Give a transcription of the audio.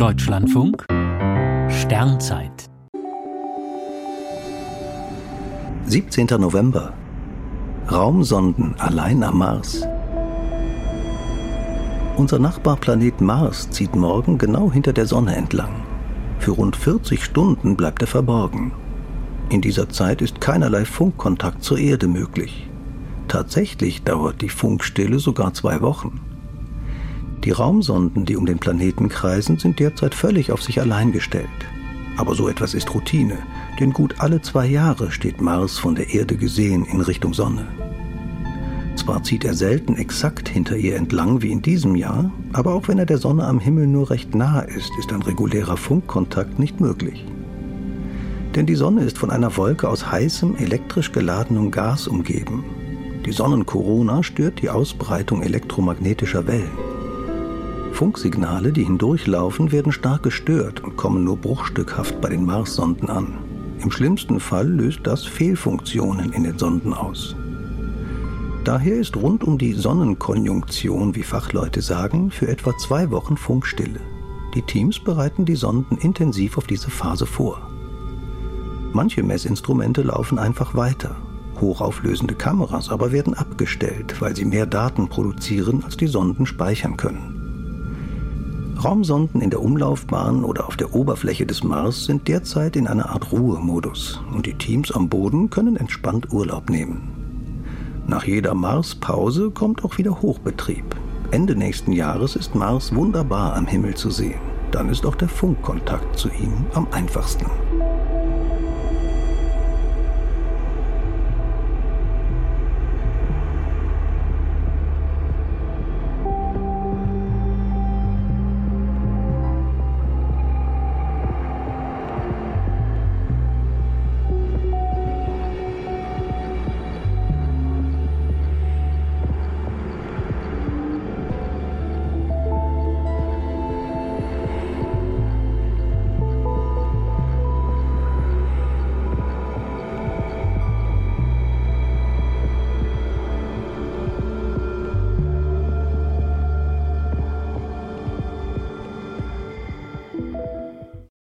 Deutschlandfunk Sternzeit 17. November Raumsonden allein am Mars. Unser Nachbarplanet Mars zieht morgen genau hinter der Sonne entlang. Für rund 40 Stunden bleibt er verborgen. In dieser Zeit ist keinerlei Funkkontakt zur Erde möglich. Tatsächlich dauert die Funkstille sogar zwei Wochen. Die Raumsonden, die um den Planeten kreisen, sind derzeit völlig auf sich allein gestellt. Aber so etwas ist Routine, denn gut alle zwei Jahre steht Mars von der Erde gesehen in Richtung Sonne. Zwar zieht er selten exakt hinter ihr entlang wie in diesem Jahr, aber auch wenn er der Sonne am Himmel nur recht nahe ist, ist ein regulärer Funkkontakt nicht möglich. Denn die Sonne ist von einer Wolke aus heißem, elektrisch geladenem Gas umgeben. Die Sonnenkorona stört die Ausbreitung elektromagnetischer Wellen. Funksignale, die hindurchlaufen, werden stark gestört und kommen nur bruchstückhaft bei den Marssonden an. Im schlimmsten Fall löst das Fehlfunktionen in den Sonden aus. Daher ist rund um die Sonnenkonjunktion, wie Fachleute sagen, für etwa zwei Wochen Funkstille. Die Teams bereiten die Sonden intensiv auf diese Phase vor. Manche Messinstrumente laufen einfach weiter. Hochauflösende Kameras aber werden abgestellt, weil sie mehr Daten produzieren, als die Sonden speichern können. Raumsonden in der Umlaufbahn oder auf der Oberfläche des Mars sind derzeit in einer Art Ruhemodus und die Teams am Boden können entspannt Urlaub nehmen. Nach jeder Marspause kommt auch wieder Hochbetrieb. Ende nächsten Jahres ist Mars wunderbar am Himmel zu sehen. Dann ist auch der Funkkontakt zu ihm am einfachsten.